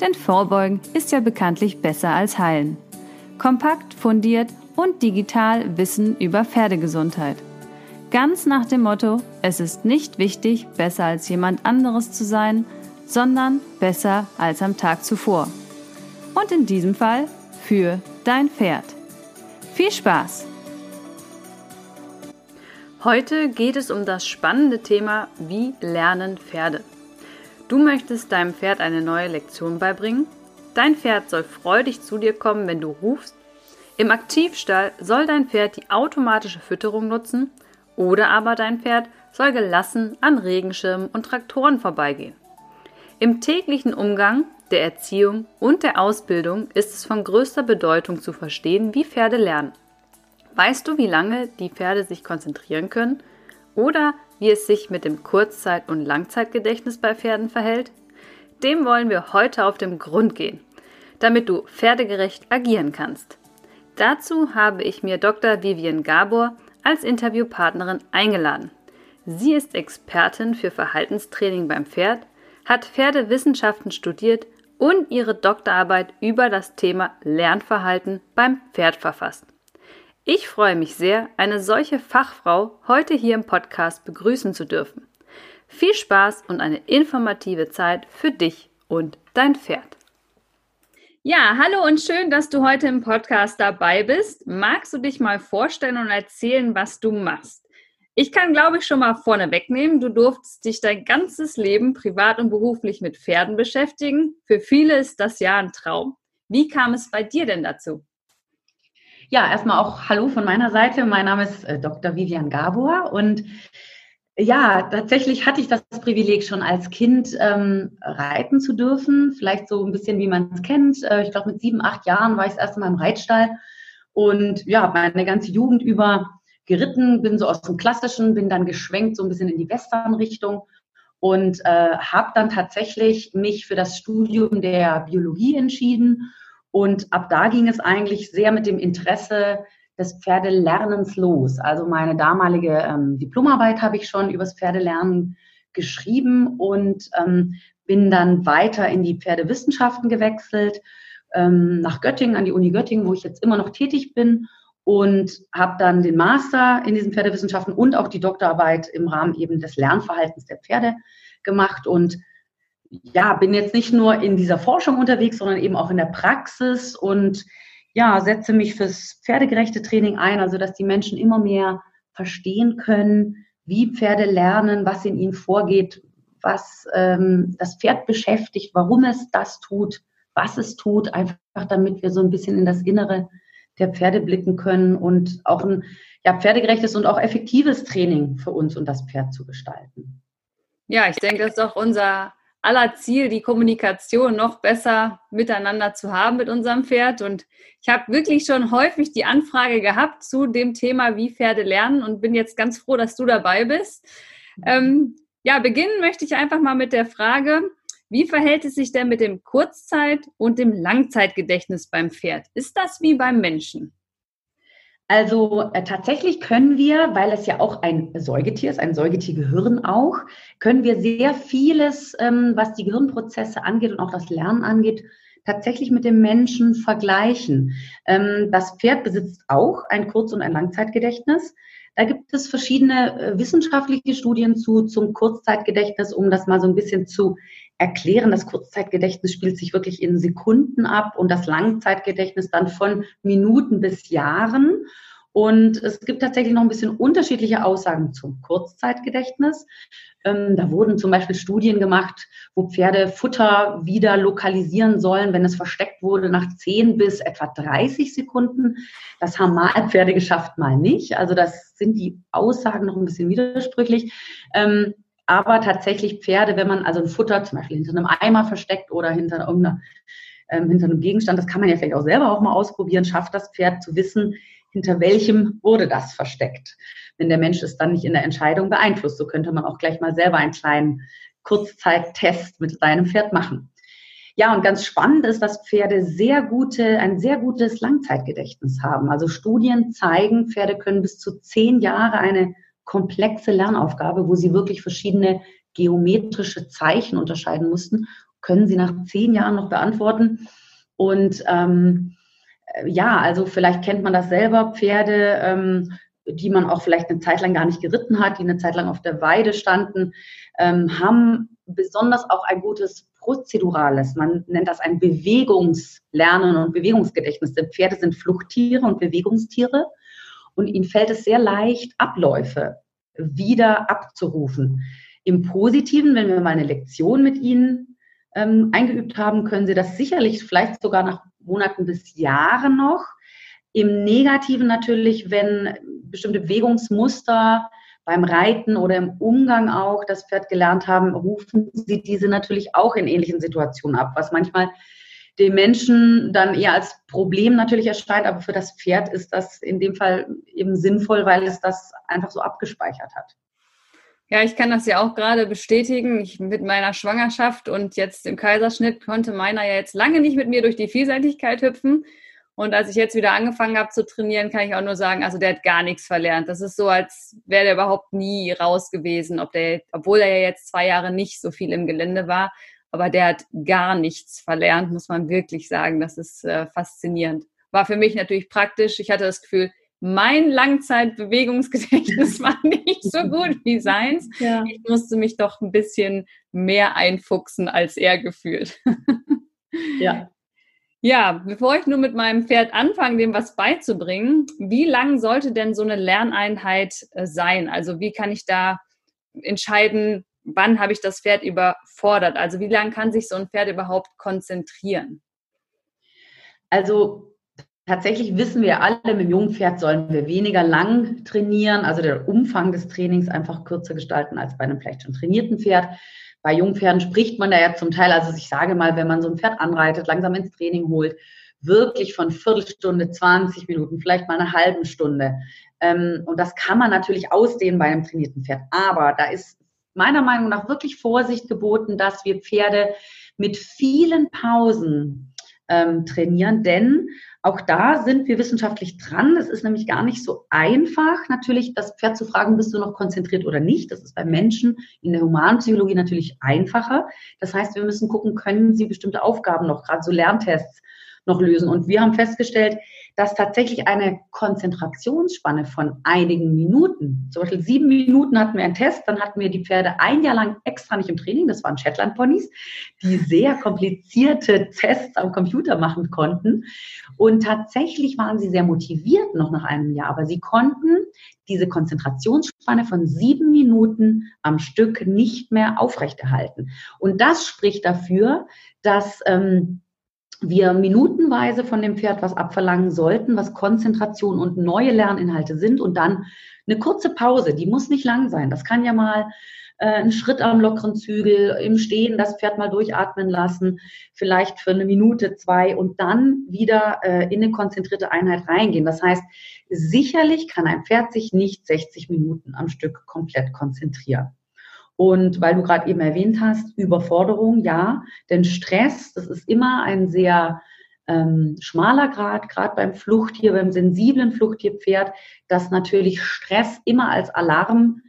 Denn Vorbeugen ist ja bekanntlich besser als Heilen. Kompakt, fundiert und digital Wissen über Pferdegesundheit. Ganz nach dem Motto, es ist nicht wichtig, besser als jemand anderes zu sein, sondern besser als am Tag zuvor. Und in diesem Fall für dein Pferd. Viel Spaß! Heute geht es um das spannende Thema, wie lernen Pferde. Du möchtest deinem Pferd eine neue Lektion beibringen? Dein Pferd soll freudig zu dir kommen, wenn du rufst. Im Aktivstall soll dein Pferd die automatische Fütterung nutzen oder aber dein Pferd soll gelassen an Regenschirmen und Traktoren vorbeigehen. Im täglichen Umgang, der Erziehung und der Ausbildung ist es von größter Bedeutung zu verstehen, wie Pferde lernen. Weißt du, wie lange die Pferde sich konzentrieren können? Oder wie es sich mit dem Kurzzeit- und Langzeitgedächtnis bei Pferden verhält? Dem wollen wir heute auf den Grund gehen, damit du pferdegerecht agieren kannst. Dazu habe ich mir Dr. Vivian Gabor als Interviewpartnerin eingeladen. Sie ist Expertin für Verhaltenstraining beim Pferd, hat Pferdewissenschaften studiert und ihre Doktorarbeit über das Thema Lernverhalten beim Pferd verfasst. Ich freue mich sehr, eine solche Fachfrau heute hier im Podcast begrüßen zu dürfen. Viel Spaß und eine informative Zeit für dich und dein Pferd. Ja, hallo und schön, dass du heute im Podcast dabei bist. Magst du dich mal vorstellen und erzählen, was du machst? Ich kann, glaube ich, schon mal vorne wegnehmen. Du durftest dich dein ganzes Leben privat und beruflich mit Pferden beschäftigen. Für viele ist das ja ein Traum. Wie kam es bei dir denn dazu? Ja, erstmal auch Hallo von meiner Seite. Mein Name ist äh, Dr. Vivian Gabor und ja, tatsächlich hatte ich das Privileg schon als Kind ähm, reiten zu dürfen. Vielleicht so ein bisschen, wie man es kennt. Äh, ich glaube, mit sieben, acht Jahren war ich das erste Mal im Reitstall und ja, meine ganze Jugend über geritten, bin so aus dem Klassischen, bin dann geschwenkt so ein bisschen in die Western-Richtung und äh, habe dann tatsächlich mich für das Studium der Biologie entschieden und ab da ging es eigentlich sehr mit dem Interesse des Pferdelernens los. Also meine damalige ähm, Diplomarbeit habe ich schon übers Pferdelernen geschrieben und ähm, bin dann weiter in die Pferdewissenschaften gewechselt, ähm, nach Göttingen, an die Uni Göttingen, wo ich jetzt immer noch tätig bin und habe dann den Master in diesen Pferdewissenschaften und auch die Doktorarbeit im Rahmen eben des Lernverhaltens der Pferde gemacht und ja, bin jetzt nicht nur in dieser Forschung unterwegs, sondern eben auch in der Praxis und ja, setze mich fürs pferdegerechte Training ein, also dass die Menschen immer mehr verstehen können, wie Pferde lernen, was in ihnen vorgeht, was ähm, das Pferd beschäftigt, warum es das tut, was es tut, einfach damit wir so ein bisschen in das Innere der Pferde blicken können und auch ein ja, pferdegerechtes und auch effektives Training für uns und das Pferd zu gestalten. Ja, ich denke, das ist auch unser aller Ziel, die Kommunikation noch besser miteinander zu haben mit unserem Pferd. Und ich habe wirklich schon häufig die Anfrage gehabt zu dem Thema, wie Pferde lernen und bin jetzt ganz froh, dass du dabei bist. Ähm, ja, beginnen möchte ich einfach mal mit der Frage, wie verhält es sich denn mit dem Kurzzeit- und dem Langzeitgedächtnis beim Pferd? Ist das wie beim Menschen? Also äh, tatsächlich können wir, weil es ja auch ein Säugetier ist, ein Säugetiergehirn auch, können wir sehr vieles, ähm, was die Gehirnprozesse angeht und auch das Lernen angeht, tatsächlich mit dem Menschen vergleichen. Ähm, das Pferd besitzt auch ein Kurz- und ein Langzeitgedächtnis. Da gibt es verschiedene äh, wissenschaftliche Studien zu zum Kurzzeitgedächtnis, um das mal so ein bisschen zu erklären. Das Kurzzeitgedächtnis spielt sich wirklich in Sekunden ab und das Langzeitgedächtnis dann von Minuten bis Jahren. Und es gibt tatsächlich noch ein bisschen unterschiedliche Aussagen zum Kurzzeitgedächtnis. Ähm, da wurden zum Beispiel Studien gemacht, wo Pferde Futter wieder lokalisieren sollen, wenn es versteckt wurde, nach 10 bis etwa 30 Sekunden. Das haben mal Pferde geschafft, mal nicht. Also das sind die Aussagen noch ein bisschen widersprüchlich. Ähm, aber tatsächlich Pferde, wenn man also ein Futter zum Beispiel hinter einem Eimer versteckt oder hinter irgendeiner ähm, hinter einem Gegenstand. Das kann man ja vielleicht auch selber auch mal ausprobieren. Schafft das Pferd zu wissen, hinter welchem wurde das versteckt. Wenn der Mensch es dann nicht in der Entscheidung beeinflusst, so könnte man auch gleich mal selber einen kleinen Kurzzeittest mit seinem Pferd machen. Ja, und ganz spannend ist, dass Pferde sehr gute, ein sehr gutes Langzeitgedächtnis haben. Also Studien zeigen, Pferde können bis zu zehn Jahre eine komplexe Lernaufgabe, wo sie wirklich verschiedene geometrische Zeichen unterscheiden mussten, können sie nach zehn Jahren noch beantworten. Und ähm, ja, also vielleicht kennt man das selber, Pferde, ähm, die man auch vielleicht eine Zeit lang gar nicht geritten hat, die eine Zeit lang auf der Weide standen, ähm, haben besonders auch ein gutes prozedurales, man nennt das ein Bewegungslernen und Bewegungsgedächtnis. Denn Pferde sind Fluchttiere und Bewegungstiere und ihnen fällt es sehr leicht, Abläufe wieder abzurufen. Im Positiven, wenn wir mal eine Lektion mit ihnen ähm, eingeübt haben, können sie das sicherlich vielleicht sogar nach Monaten bis Jahren noch. Im Negativen natürlich, wenn bestimmte Bewegungsmuster beim Reiten oder im Umgang auch das Pferd gelernt haben, rufen sie diese natürlich auch in ähnlichen Situationen ab, was manchmal dem Menschen dann eher als Problem natürlich erscheint, aber für das Pferd ist das in dem Fall eben sinnvoll, weil es das einfach so abgespeichert hat. Ja, ich kann das ja auch gerade bestätigen. Ich mit meiner Schwangerschaft und jetzt im Kaiserschnitt konnte meiner ja jetzt lange nicht mit mir durch die Vielseitigkeit hüpfen. Und als ich jetzt wieder angefangen habe zu trainieren, kann ich auch nur sagen, also der hat gar nichts verlernt. Das ist so, als wäre der überhaupt nie raus gewesen, ob der, obwohl er ja jetzt zwei Jahre nicht so viel im Gelände war, aber der hat gar nichts verlernt, muss man wirklich sagen. Das ist äh, faszinierend. War für mich natürlich praktisch. Ich hatte das Gefühl, mein Langzeitbewegungsgedächtnis war nicht so gut wie seins. Ja. Ich musste mich doch ein bisschen mehr einfuchsen als er gefühlt. ja. Ja, bevor ich nur mit meinem Pferd anfange, dem was beizubringen, wie lang sollte denn so eine Lerneinheit äh, sein? Also wie kann ich da entscheiden, wann habe ich das Pferd überfordert? Also wie lange kann sich so ein Pferd überhaupt konzentrieren? Also tatsächlich wissen wir alle, mit dem jungen Pferd sollen wir weniger lang trainieren, also der Umfang des Trainings einfach kürzer gestalten als bei einem vielleicht schon trainierten Pferd. Bei Jungpferden spricht man da ja zum Teil, also ich sage mal, wenn man so ein Pferd anreitet, langsam ins Training holt, wirklich von Viertelstunde, 20 Minuten, vielleicht mal eine halbe Stunde. Ähm, und das kann man natürlich ausdehnen bei einem trainierten Pferd. Aber da ist meiner Meinung nach wirklich Vorsicht geboten, dass wir Pferde mit vielen Pausen ähm, trainieren, denn auch da sind wir wissenschaftlich dran. Es ist nämlich gar nicht so einfach, natürlich das Pferd zu fragen, bist du noch konzentriert oder nicht. Das ist bei Menschen in der Humanpsychologie natürlich einfacher. Das heißt, wir müssen gucken, können sie bestimmte Aufgaben noch, gerade so Lerntests noch lösen. Und wir haben festgestellt, dass tatsächlich eine Konzentrationsspanne von einigen Minuten, zum Beispiel sieben Minuten hatten wir einen Test, dann hatten wir die Pferde ein Jahr lang extra nicht im Training, das waren Shetland-Ponys, die sehr komplizierte Tests am Computer machen konnten. Und tatsächlich waren sie sehr motiviert noch nach einem Jahr, aber sie konnten diese Konzentrationsspanne von sieben Minuten am Stück nicht mehr aufrechterhalten. Und das spricht dafür, dass ähm, wir minutenweise von dem Pferd was abverlangen sollten, was Konzentration und neue Lerninhalte sind und dann eine kurze Pause, die muss nicht lang sein. Das kann ja mal äh, ein Schritt am lockeren Zügel, im Stehen das Pferd mal durchatmen lassen, vielleicht für eine Minute, zwei und dann wieder äh, in eine konzentrierte Einheit reingehen. Das heißt, sicherlich kann ein Pferd sich nicht 60 Minuten am Stück komplett konzentrieren. Und weil du gerade eben erwähnt hast, Überforderung, ja, denn Stress, das ist immer ein sehr ähm, schmaler Grad, gerade beim Fluchttier, beim sensiblen Fluchttierpferd, dass natürlich Stress immer als Alarm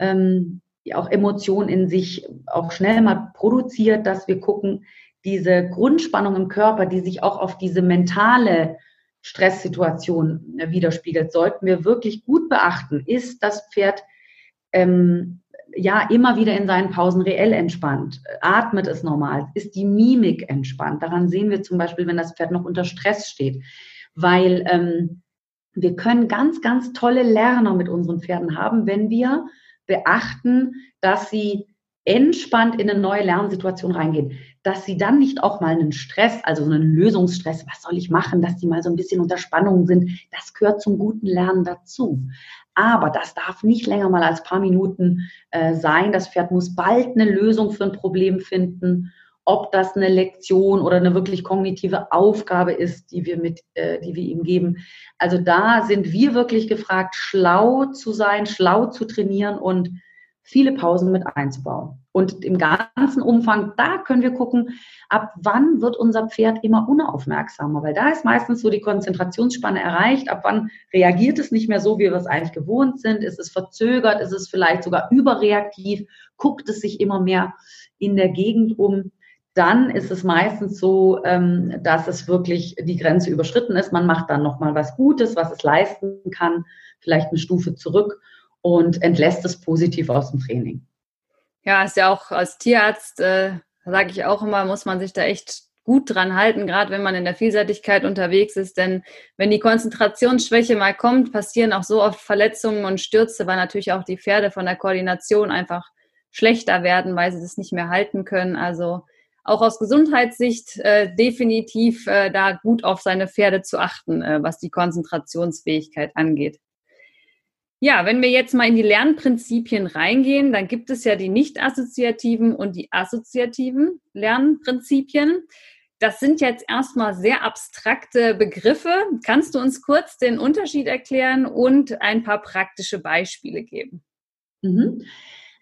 ähm, auch Emotionen in sich auch schnell mal produziert, dass wir gucken, diese Grundspannung im Körper, die sich auch auf diese mentale Stresssituation äh, widerspiegelt, sollten wir wirklich gut beachten. Ist das Pferd ähm, ja immer wieder in seinen Pausen reell entspannt? Atmet es normal? Ist die Mimik entspannt? Daran sehen wir zum Beispiel, wenn das Pferd noch unter Stress steht, weil ähm, wir können ganz, ganz tolle Lerner mit unseren Pferden haben, wenn wir beachten, dass sie entspannt in eine neue Lernsituation reingehen, dass sie dann nicht auch mal einen Stress, also so einen Lösungsstress, was soll ich machen, dass sie mal so ein bisschen unter Spannung sind, das gehört zum guten Lernen dazu. Aber das darf nicht länger mal als paar Minuten äh, sein. Das Pferd muss bald eine Lösung für ein Problem finden. ob das eine Lektion oder eine wirklich kognitive Aufgabe ist, die wir mit, äh, die wir ihm geben. Also da sind wir wirklich gefragt, schlau zu sein, schlau zu trainieren und viele Pausen mit einzubauen. Und im ganzen Umfang, da können wir gucken, ab wann wird unser Pferd immer unaufmerksamer, weil da ist meistens so die Konzentrationsspanne erreicht, ab wann reagiert es nicht mehr so, wie wir es eigentlich gewohnt sind, ist es verzögert, ist es vielleicht sogar überreaktiv, guckt es sich immer mehr in der Gegend um? Dann ist es meistens so, ähm, dass es wirklich die Grenze überschritten ist. Man macht dann nochmal was Gutes, was es leisten kann, vielleicht eine Stufe zurück und entlässt es positiv aus dem Training. Ja, ist ja auch als Tierarzt, äh, sage ich auch immer, muss man sich da echt gut dran halten, gerade wenn man in der Vielseitigkeit unterwegs ist. Denn wenn die Konzentrationsschwäche mal kommt, passieren auch so oft Verletzungen und Stürze, weil natürlich auch die Pferde von der Koordination einfach schlechter werden, weil sie das nicht mehr halten können. Also auch aus Gesundheitssicht äh, definitiv äh, da gut auf seine Pferde zu achten, äh, was die Konzentrationsfähigkeit angeht. Ja, wenn wir jetzt mal in die Lernprinzipien reingehen, dann gibt es ja die nicht assoziativen und die assoziativen Lernprinzipien. Das sind jetzt erstmal sehr abstrakte Begriffe. Kannst du uns kurz den Unterschied erklären und ein paar praktische Beispiele geben? Mhm.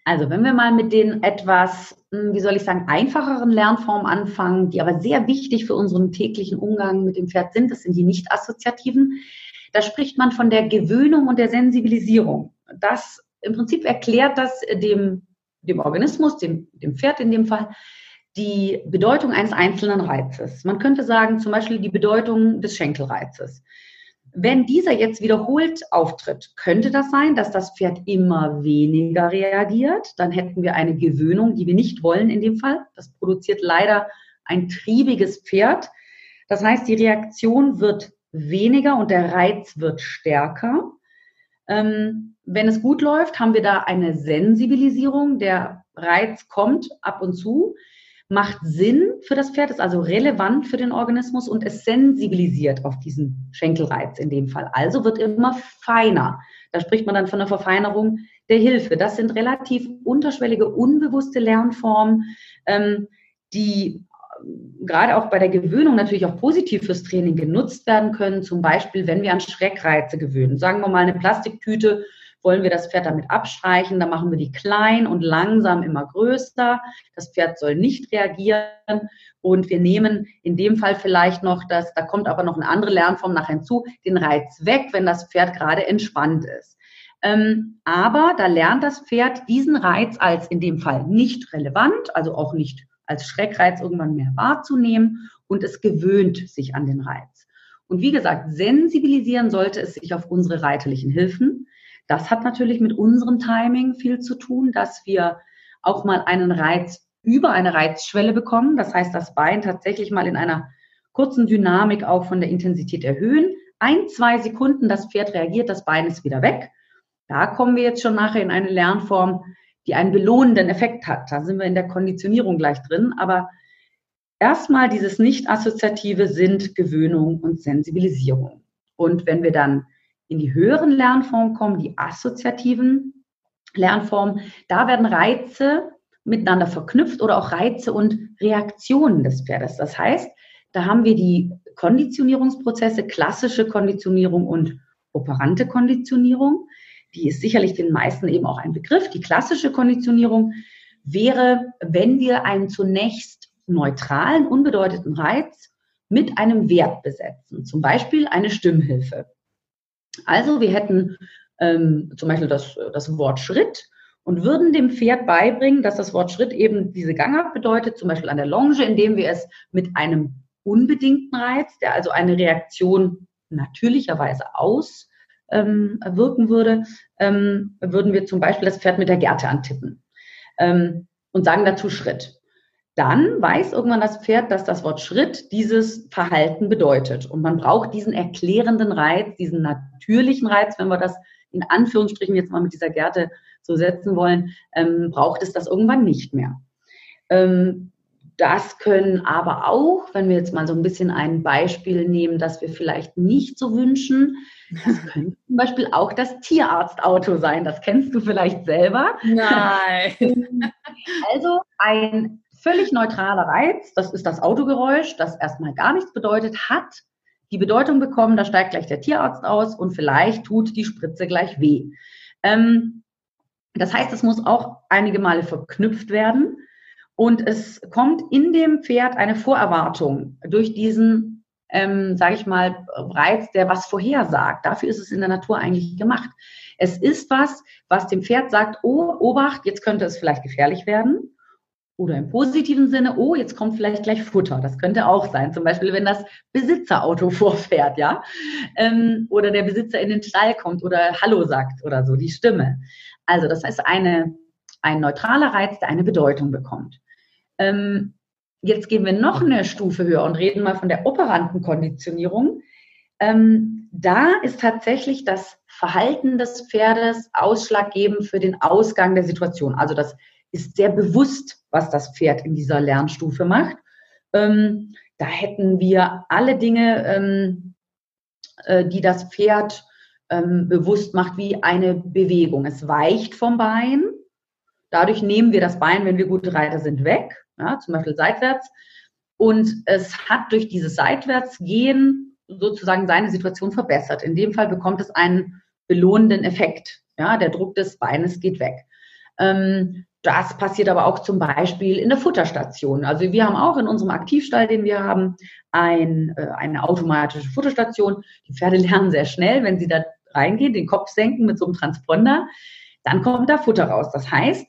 Also wenn wir mal mit den etwas, hm, wie soll ich sagen, einfacheren Lernformen anfangen, die aber sehr wichtig für unseren täglichen Umgang mit dem Pferd sind, das sind die nicht assoziativen. Da spricht man von der Gewöhnung und der Sensibilisierung. Das im Prinzip erklärt das dem, dem Organismus, dem, dem Pferd in dem Fall, die Bedeutung eines einzelnen Reizes. Man könnte sagen, zum Beispiel die Bedeutung des Schenkelreizes. Wenn dieser jetzt wiederholt auftritt, könnte das sein, dass das Pferd immer weniger reagiert. Dann hätten wir eine Gewöhnung, die wir nicht wollen in dem Fall. Das produziert leider ein triebiges Pferd. Das heißt, die Reaktion wird weniger und der Reiz wird stärker. Ähm, wenn es gut läuft, haben wir da eine Sensibilisierung. Der Reiz kommt ab und zu macht Sinn für das Pferd, ist also relevant für den Organismus und es sensibilisiert auf diesen Schenkelreiz in dem Fall. Also wird immer feiner. Da spricht man dann von der Verfeinerung der Hilfe. Das sind relativ unterschwellige, unbewusste Lernformen, ähm, die gerade auch bei der Gewöhnung natürlich auch positiv fürs Training genutzt werden können. Zum Beispiel, wenn wir an Schreckreize gewöhnen. Sagen wir mal eine Plastiktüte wollen wir das Pferd damit abstreichen, dann machen wir die klein und langsam immer größer. Das Pferd soll nicht reagieren und wir nehmen in dem Fall vielleicht noch das, da kommt aber noch eine andere Lernform nachher hinzu, den Reiz weg, wenn das Pferd gerade entspannt ist. Ähm, aber da lernt das Pferd diesen Reiz als in dem Fall nicht relevant, also auch nicht als Schreckreiz irgendwann mehr wahrzunehmen und es gewöhnt sich an den Reiz. Und wie gesagt, sensibilisieren sollte es sich auf unsere reiterlichen Hilfen. Das hat natürlich mit unserem Timing viel zu tun, dass wir auch mal einen Reiz über eine Reizschwelle bekommen. Das heißt, das Bein tatsächlich mal in einer kurzen Dynamik auch von der Intensität erhöhen. Ein, zwei Sekunden, das Pferd reagiert, das Bein ist wieder weg. Da kommen wir jetzt schon nachher in eine Lernform, die einen belohnenden Effekt hat. Da sind wir in der Konditionierung gleich drin. Aber erstmal dieses Nicht-Assoziative sind Gewöhnung und Sensibilisierung. Und wenn wir dann in die höheren Lernformen kommen, die assoziativen Lernformen. Da werden Reize miteinander verknüpft oder auch Reize und Reaktionen des Pferdes. Das heißt, da haben wir die Konditionierungsprozesse, klassische Konditionierung und operante Konditionierung. Die ist sicherlich den meisten eben auch ein Begriff. Die klassische Konditionierung wäre, wenn wir einen zunächst neutralen, unbedeuteten Reiz mit einem Wert besetzen, zum Beispiel eine Stimmhilfe. Also wir hätten ähm, zum Beispiel das, das Wort Schritt und würden dem Pferd beibringen, dass das Wort Schritt eben diese Gangart bedeutet, zum Beispiel an der Longe, indem wir es mit einem unbedingten Reiz, der also eine Reaktion natürlicherweise auswirken ähm, würde, ähm, würden wir zum Beispiel das Pferd mit der Gerte antippen ähm, und sagen dazu Schritt dann weiß irgendwann das Pferd, dass das Wort Schritt dieses Verhalten bedeutet. Und man braucht diesen erklärenden Reiz, diesen natürlichen Reiz, wenn wir das in Anführungsstrichen jetzt mal mit dieser Gerte so setzen wollen, ähm, braucht es das irgendwann nicht mehr. Ähm, das können aber auch, wenn wir jetzt mal so ein bisschen ein Beispiel nehmen, das wir vielleicht nicht so wünschen, das könnte zum Beispiel auch das Tierarztauto sein. Das kennst du vielleicht selber. Nein. also ein völlig neutraler Reiz, das ist das Autogeräusch, das erstmal gar nichts bedeutet, hat die Bedeutung bekommen, da steigt gleich der Tierarzt aus und vielleicht tut die Spritze gleich weh. Ähm, das heißt, es muss auch einige Male verknüpft werden und es kommt in dem Pferd eine Vorerwartung durch diesen, ähm, sage ich mal, Reiz, der was vorhersagt. Dafür ist es in der Natur eigentlich gemacht. Es ist was, was dem Pferd sagt, oh, Obacht, jetzt könnte es vielleicht gefährlich werden. Oder im positiven Sinne, oh, jetzt kommt vielleicht gleich Futter. Das könnte auch sein. Zum Beispiel, wenn das Besitzerauto vorfährt, ja. Ähm, oder der Besitzer in den Stall kommt oder Hallo sagt oder so, die Stimme. Also, das ist eine, ein neutraler Reiz, der eine Bedeutung bekommt. Ähm, jetzt gehen wir noch eine Stufe höher und reden mal von der operanten Konditionierung. Ähm, da ist tatsächlich das Verhalten des Pferdes ausschlaggebend für den Ausgang der Situation. Also das ist sehr bewusst, was das Pferd in dieser Lernstufe macht. Ähm, da hätten wir alle Dinge, ähm, äh, die das Pferd ähm, bewusst macht, wie eine Bewegung. Es weicht vom Bein. Dadurch nehmen wir das Bein, wenn wir gute Reiter sind, weg, ja, zum Beispiel seitwärts. Und es hat durch dieses Seitwärtsgehen sozusagen seine Situation verbessert. In dem Fall bekommt es einen belohnenden Effekt. Ja, der Druck des Beines geht weg. Ähm, das passiert aber auch zum Beispiel in der Futterstation. Also wir haben auch in unserem Aktivstall, den wir haben, ein, äh, eine automatische Futterstation. Die Pferde lernen sehr schnell, wenn sie da reingehen, den Kopf senken mit so einem Transponder, dann kommt da Futter raus. Das heißt,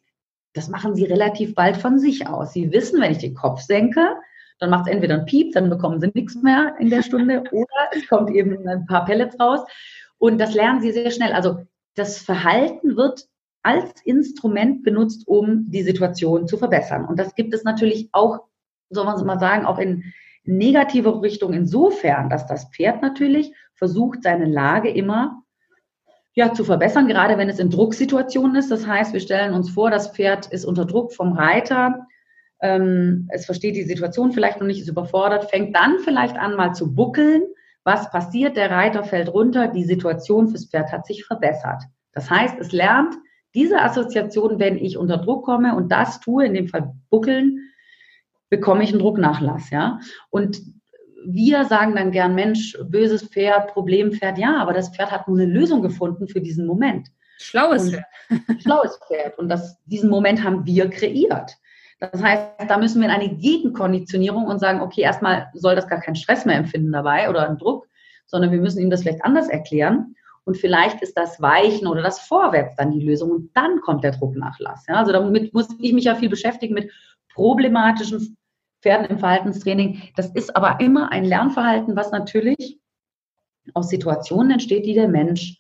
das machen sie relativ bald von sich aus. Sie wissen, wenn ich den Kopf senke, dann macht es entweder ein Piep, dann bekommen sie nichts mehr in der Stunde oder es kommt eben ein paar Pellets raus. Und das lernen sie sehr schnell. Also das Verhalten wird als Instrument benutzt, um die Situation zu verbessern. Und das gibt es natürlich auch, soll man es mal sagen, auch in negative Richtung insofern, dass das Pferd natürlich versucht, seine Lage immer ja, zu verbessern, gerade wenn es in Drucksituationen ist. Das heißt, wir stellen uns vor, das Pferd ist unter Druck vom Reiter. Ähm, es versteht die Situation vielleicht noch nicht, ist überfordert, fängt dann vielleicht an, mal zu buckeln. Was passiert? Der Reiter fällt runter, die Situation fürs Pferd hat sich verbessert. Das heißt, es lernt, diese Assoziation, wenn ich unter Druck komme und das tue, in dem Fall buckeln, bekomme ich einen Drucknachlass, ja. Und wir sagen dann gern, Mensch, böses Pferd, Problempferd, ja, aber das Pferd hat nur eine Lösung gefunden für diesen Moment. Schlaues Pferd. Schlaues Pferd. Und das, diesen Moment haben wir kreiert. Das heißt, da müssen wir in eine Gegenkonditionierung und sagen, okay, erstmal soll das gar keinen Stress mehr empfinden dabei oder einen Druck, sondern wir müssen ihm das vielleicht anders erklären. Und vielleicht ist das Weichen oder das Vorwärts dann die Lösung und dann kommt der Drucknachlass. Ja, also damit muss ich mich ja viel beschäftigen mit problematischen Pferden im Verhaltenstraining. Das ist aber immer ein Lernverhalten, was natürlich aus Situationen entsteht, die der Mensch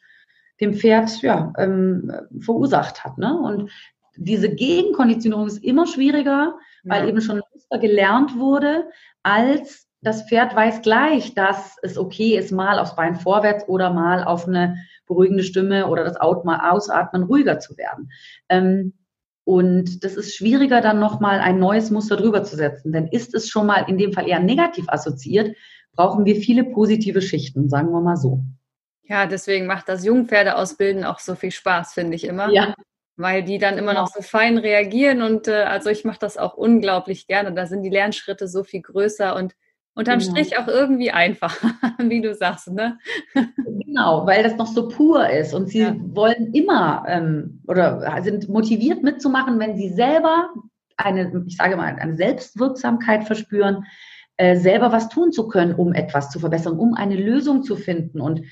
dem Pferd ja, ähm, verursacht hat. Ne? Und diese Gegenkonditionierung ist immer schwieriger, weil ja. eben schon gelernt wurde, als das Pferd weiß gleich, dass es okay ist, mal aufs Bein vorwärts oder mal auf eine beruhigende Stimme oder das Ausatmen ruhiger zu werden. Ähm, und das ist schwieriger, dann nochmal ein neues Muster drüber zu setzen. Denn ist es schon mal in dem Fall eher negativ assoziiert, brauchen wir viele positive Schichten, sagen wir mal so. Ja, deswegen macht das Jungpferdeausbilden auch so viel Spaß, finde ich immer. Ja. Weil die dann immer noch so fein reagieren und äh, also ich mache das auch unglaublich gerne. Da sind die Lernschritte so viel größer und Unterm genau. Strich auch irgendwie einfach, wie du sagst, ne? Genau, weil das noch so pur ist und sie ja. wollen immer ähm, oder sind motiviert mitzumachen, wenn sie selber eine, ich sage mal, eine Selbstwirksamkeit verspüren, äh, selber was tun zu können, um etwas zu verbessern, um eine Lösung zu finden. Und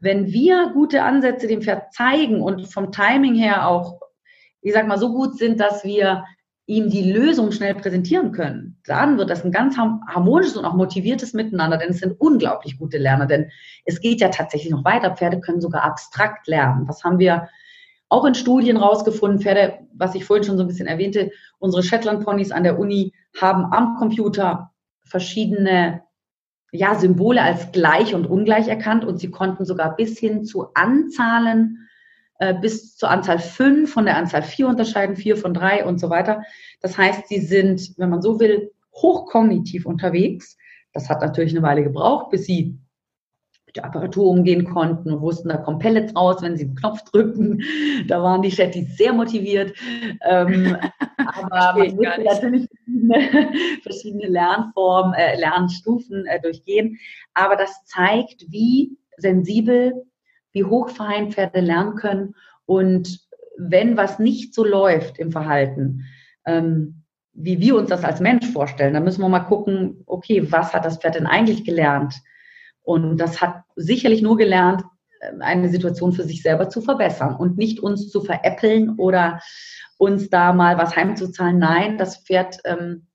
wenn wir gute Ansätze dem Pferd zeigen und vom Timing her auch, ich sag mal, so gut sind, dass wir ihm die Lösung schnell präsentieren können, dann wird das ein ganz harmonisches und auch motiviertes Miteinander, denn es sind unglaublich gute Lerner, denn es geht ja tatsächlich noch weiter. Pferde können sogar abstrakt lernen. Das haben wir auch in Studien rausgefunden. Pferde, was ich vorhin schon so ein bisschen erwähnte, unsere Shetland-Ponys an der Uni haben am Computer verschiedene ja, Symbole als gleich und ungleich erkannt und sie konnten sogar bis hin zu Anzahlen bis zur Anzahl 5 von der Anzahl 4 unterscheiden, 4 von 3 und so weiter. Das heißt, sie sind, wenn man so will, hochkognitiv unterwegs. Das hat natürlich eine Weile gebraucht, bis sie mit der Apparatur umgehen konnten und wussten, da kommen Pellets raus, wenn sie den Knopf drücken. Da waren die Chattis sehr motiviert. Ähm, aber man musste natürlich verschiedene, verschiedene Lernformen, äh, Lernstufen äh, durchgehen. Aber das zeigt, wie sensibel, wie hochfein Pferde lernen können und wenn was nicht so läuft im Verhalten, ähm, wie wir uns das als Mensch vorstellen, dann müssen wir mal gucken, okay, was hat das Pferd denn eigentlich gelernt? Und das hat sicherlich nur gelernt, äh, eine Situation für sich selber zu verbessern und nicht uns zu veräppeln oder uns da mal was heimzuzahlen. Nein, das Pferd ähm, äh,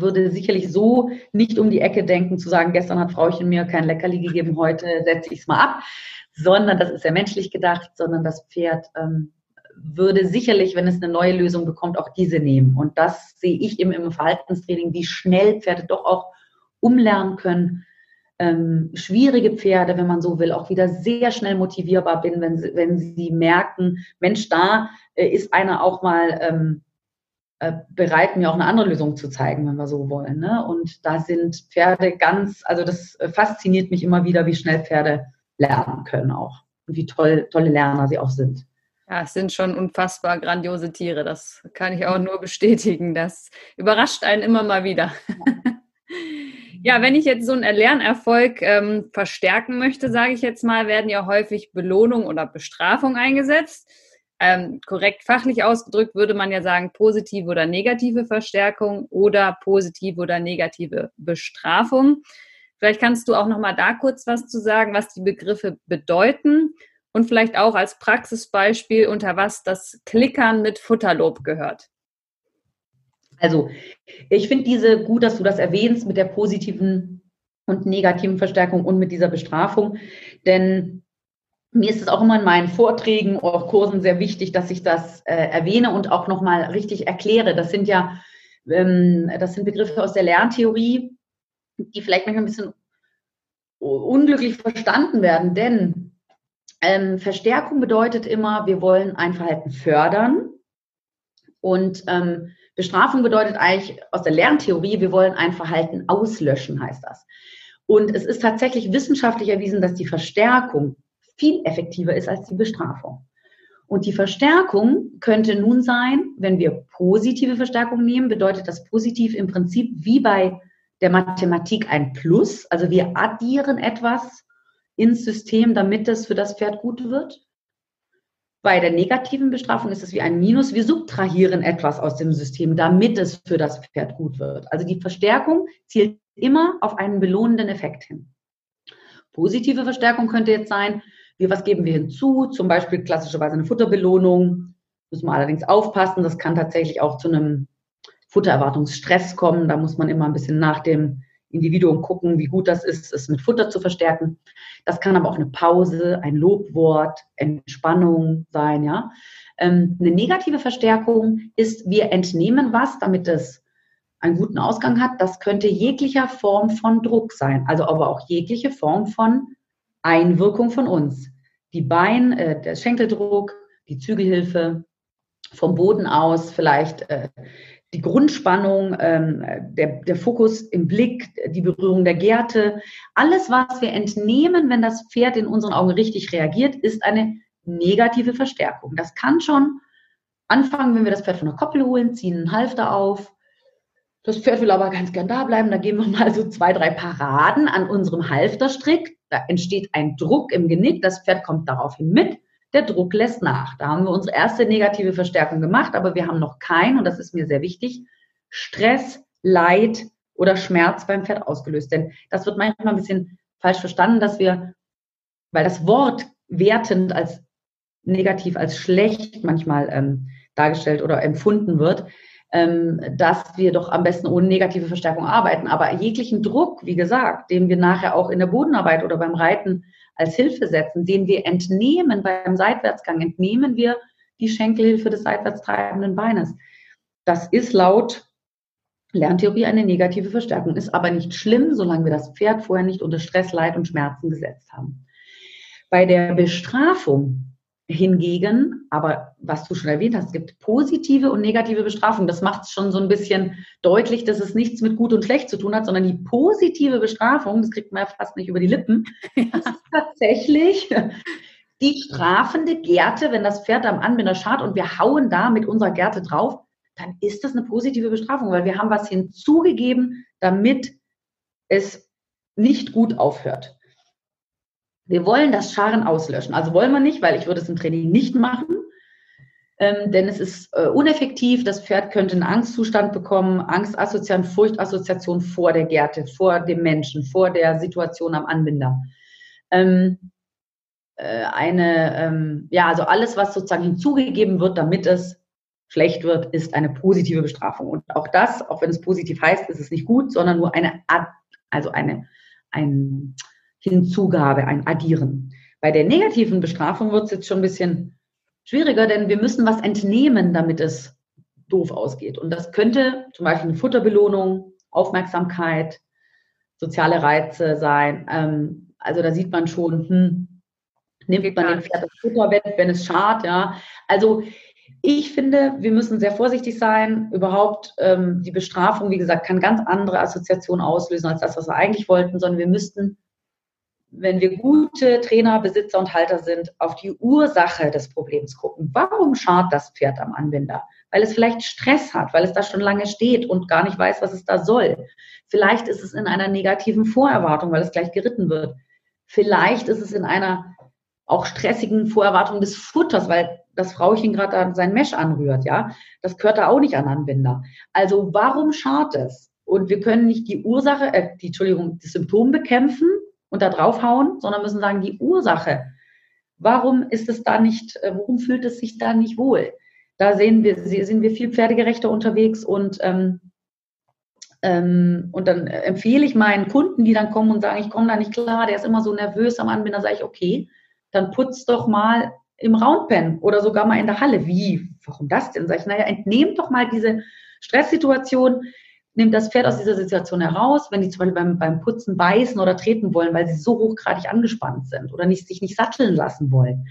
würde sicherlich so nicht um die Ecke denken, zu sagen, gestern hat Frauchen mir kein Leckerli gegeben, heute setze ich es mal ab, sondern das ist ja menschlich gedacht, sondern das Pferd ähm, würde sicherlich, wenn es eine neue Lösung bekommt, auch diese nehmen. Und das sehe ich eben im Verhaltenstraining, wie schnell Pferde doch auch umlernen können. Ähm, schwierige Pferde, wenn man so will, auch wieder sehr schnell motivierbar bin, wenn sie, wenn sie merken, Mensch, da äh, ist einer auch mal ähm, äh, bereit, mir auch eine andere Lösung zu zeigen, wenn wir so wollen. Ne? Und da sind Pferde ganz, also das äh, fasziniert mich immer wieder, wie schnell Pferde lernen können auch und wie toll, tolle Lerner sie auch sind. Ja, es sind schon unfassbar grandiose Tiere. Das kann ich auch nur bestätigen. Das überrascht einen immer mal wieder. Ja, wenn ich jetzt so einen Lernerfolg ähm, verstärken möchte, sage ich jetzt mal, werden ja häufig Belohnung oder Bestrafung eingesetzt. Ähm, korrekt fachlich ausgedrückt würde man ja sagen, positive oder negative Verstärkung oder positive oder negative Bestrafung. Vielleicht kannst du auch noch mal da kurz was zu sagen, was die Begriffe bedeuten und vielleicht auch als Praxisbeispiel, unter was das Klickern mit Futterlob gehört. Also, ich finde diese gut, dass du das erwähnst mit der positiven und negativen Verstärkung und mit dieser Bestrafung, denn mir ist es auch immer in meinen Vorträgen oder Kursen sehr wichtig, dass ich das äh, erwähne und auch nochmal richtig erkläre. Das sind ja, ähm, das sind Begriffe aus der Lerntheorie, die vielleicht manchmal ein bisschen unglücklich verstanden werden, denn ähm, Verstärkung bedeutet immer, wir wollen ein Verhalten fördern und ähm, Bestrafung bedeutet eigentlich aus der Lerntheorie, wir wollen ein Verhalten auslöschen, heißt das. Und es ist tatsächlich wissenschaftlich erwiesen, dass die Verstärkung viel effektiver ist als die Bestrafung. Und die Verstärkung könnte nun sein, wenn wir positive Verstärkung nehmen, bedeutet das positiv im Prinzip wie bei der Mathematik ein Plus. Also wir addieren etwas ins System, damit es für das Pferd gut wird. Bei der negativen Bestrafung ist es wie ein Minus. Wir subtrahieren etwas aus dem System, damit es für das Pferd gut wird. Also die Verstärkung zielt immer auf einen belohnenden Effekt hin. Positive Verstärkung könnte jetzt sein, wir, was geben wir hinzu? Zum Beispiel klassischerweise eine Futterbelohnung. Müssen wir allerdings aufpassen. Das kann tatsächlich auch zu einem Futtererwartungsstress kommen. Da muss man immer ein bisschen nach dem Individuum gucken, wie gut das ist, es mit Futter zu verstärken. Das kann aber auch eine Pause, ein Lobwort, Entspannung sein, ja. Ähm, eine negative Verstärkung ist, wir entnehmen was, damit es einen guten Ausgang hat. Das könnte jeglicher Form von Druck sein, also aber auch jegliche Form von Einwirkung von uns. Die Bein, äh, der Schenkeldruck, die Zügelhilfe, vom Boden aus vielleicht äh, die Grundspannung, ähm, der, der Fokus im Blick, die Berührung der Gerte, alles, was wir entnehmen, wenn das Pferd in unseren Augen richtig reagiert, ist eine negative Verstärkung. Das kann schon anfangen, wenn wir das Pferd von der Koppel holen, ziehen einen Halfter auf. Das Pferd will aber ganz gern da bleiben. Da geben wir mal so zwei, drei Paraden an unserem Halfterstrick. Da entsteht ein Druck im Genick. Das Pferd kommt daraufhin mit der Druck lässt nach. Da haben wir unsere erste negative Verstärkung gemacht, aber wir haben noch kein, und das ist mir sehr wichtig, Stress, Leid oder Schmerz beim Pferd ausgelöst. Denn das wird manchmal ein bisschen falsch verstanden, dass wir, weil das Wort wertend als negativ, als schlecht manchmal ähm, dargestellt oder empfunden wird, dass wir doch am besten ohne negative Verstärkung arbeiten. Aber jeglichen Druck, wie gesagt, den wir nachher auch in der Bodenarbeit oder beim Reiten als Hilfe setzen, den wir entnehmen beim Seitwärtsgang, entnehmen wir die Schenkelhilfe des seitwärts treibenden Beines. Das ist laut Lerntheorie eine negative Verstärkung, ist aber nicht schlimm, solange wir das Pferd vorher nicht unter Stress, Leid und Schmerzen gesetzt haben. Bei der Bestrafung Hingegen, aber was du schon erwähnt hast, es gibt positive und negative Bestrafung. Das macht es schon so ein bisschen deutlich, dass es nichts mit gut und schlecht zu tun hat, sondern die positive Bestrafung, das kriegt man ja fast nicht über die Lippen, das ist tatsächlich die strafende Gerte, wenn das Pferd am Anbinder schart und wir hauen da mit unserer Gerte drauf, dann ist das eine positive Bestrafung, weil wir haben was hinzugegeben, damit es nicht gut aufhört. Wir wollen das Scharen auslöschen. Also wollen wir nicht, weil ich würde es im Training nicht machen, ähm, denn es ist äh, uneffektiv. Das Pferd könnte einen Angstzustand bekommen, Angstassoziation, Furchtassoziation vor der Gerte, vor dem Menschen, vor der Situation am Anbinder. Ähm, äh, eine, ähm, ja, also alles, was sozusagen hinzugegeben wird, damit es schlecht wird, ist eine positive Bestrafung. Und auch das, auch wenn es positiv heißt, ist es nicht gut, sondern nur eine, also eine, ein, Hinzugabe, ein Addieren. Bei der negativen Bestrafung wird es jetzt schon ein bisschen schwieriger, denn wir müssen was entnehmen, damit es doof ausgeht. Und das könnte zum Beispiel eine Futterbelohnung, Aufmerksamkeit, soziale Reize sein. Ähm, also da sieht man schon, hm, nimmt man dem Pferd das Futter weg, wenn es schart, ja. Also ich finde, wir müssen sehr vorsichtig sein. Überhaupt ähm, die Bestrafung, wie gesagt, kann ganz andere Assoziationen auslösen als das, was wir eigentlich wollten, sondern wir müssten wenn wir gute Trainer, Besitzer und Halter sind, auf die Ursache des Problems gucken. Warum schart das Pferd am Anbinder? Weil es vielleicht Stress hat, weil es da schon lange steht und gar nicht weiß, was es da soll. Vielleicht ist es in einer negativen Vorerwartung, weil es gleich geritten wird. Vielleicht ist es in einer auch stressigen Vorerwartung des Futters, weil das Frauchen gerade da sein Mesh anrührt, ja. Das gehört da auch nicht an Anbinder. Also warum schart es? Und wir können nicht die Ursache, äh, die, Entschuldigung, das Symptom bekämpfen, und da draufhauen, sondern müssen sagen, die Ursache. Warum ist es da nicht, äh, warum fühlt es sich da nicht wohl? Da sehen wir, sind wir viel pferdegerechter unterwegs und, ähm, ähm, und dann empfehle ich meinen Kunden, die dann kommen und sagen, ich komme da nicht klar, der ist immer so nervös am Anbinder, sage ich, okay, dann putz doch mal im Roundpen oder sogar mal in der Halle. Wie? Warum das denn? Sag ich, naja, entnehmt doch mal diese Stresssituation, nimmt das Pferd aus dieser Situation heraus, wenn die zum Beispiel beim, beim Putzen beißen oder treten wollen, weil sie so hochgradig angespannt sind oder nicht, sich nicht satteln lassen wollen.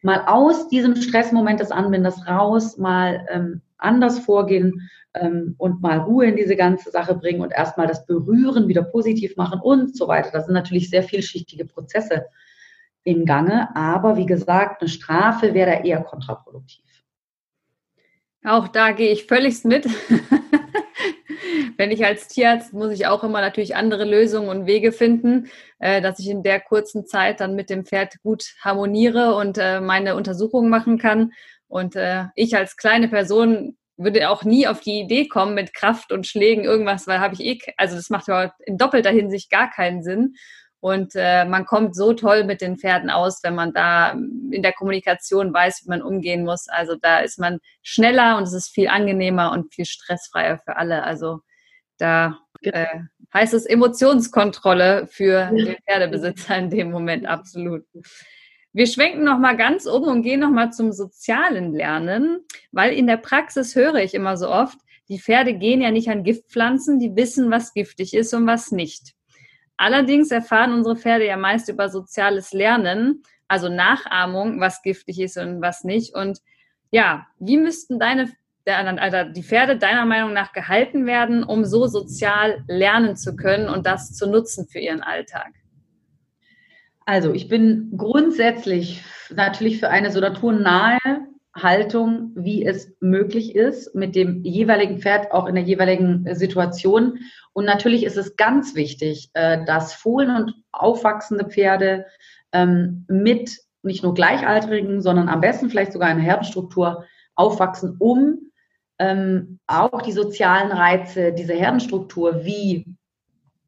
Mal aus diesem Stressmoment des Anbinders raus, mal ähm, anders vorgehen ähm, und mal Ruhe in diese ganze Sache bringen und erstmal das Berühren wieder positiv machen und so weiter. Das sind natürlich sehr vielschichtige Prozesse im Gange, aber wie gesagt, eine Strafe wäre da eher kontraproduktiv. Auch da gehe ich völlig mit. wenn ich als Tierarzt muss ich auch immer natürlich andere Lösungen und Wege finden, äh, dass ich in der kurzen Zeit dann mit dem Pferd gut harmoniere und äh, meine Untersuchungen machen kann. Und äh, ich als kleine Person würde auch nie auf die Idee kommen, mit Kraft und Schlägen irgendwas, weil habe ich eh, also das macht ja in doppelter Hinsicht gar keinen Sinn. Und äh, man kommt so toll mit den Pferden aus, wenn man da in der Kommunikation weiß, wie man umgehen muss. Also da ist man schneller und es ist viel angenehmer und viel stressfreier für alle. Also da äh, heißt es Emotionskontrolle für den Pferdebesitzer in dem Moment absolut. Wir schwenken noch mal ganz um und gehen noch mal zum sozialen Lernen, weil in der Praxis höre ich immer so oft, die Pferde gehen ja nicht an Giftpflanzen, die wissen, was giftig ist und was nicht. Allerdings erfahren unsere Pferde ja meist über soziales Lernen, also Nachahmung, was giftig ist und was nicht. Und ja, wie müssten deine also die Pferde deiner Meinung nach gehalten werden, um so sozial lernen zu können und das zu nutzen für ihren Alltag? Also ich bin grundsätzlich natürlich für eine so naturnahe Haltung, wie es möglich ist, mit dem jeweiligen Pferd auch in der jeweiligen Situation. Und natürlich ist es ganz wichtig, äh, dass Fohlen und aufwachsende Pferde ähm, mit nicht nur Gleichaltrigen, sondern am besten vielleicht sogar in Herdenstruktur aufwachsen, um ähm, auch die sozialen Reize, diese Herdenstruktur, wie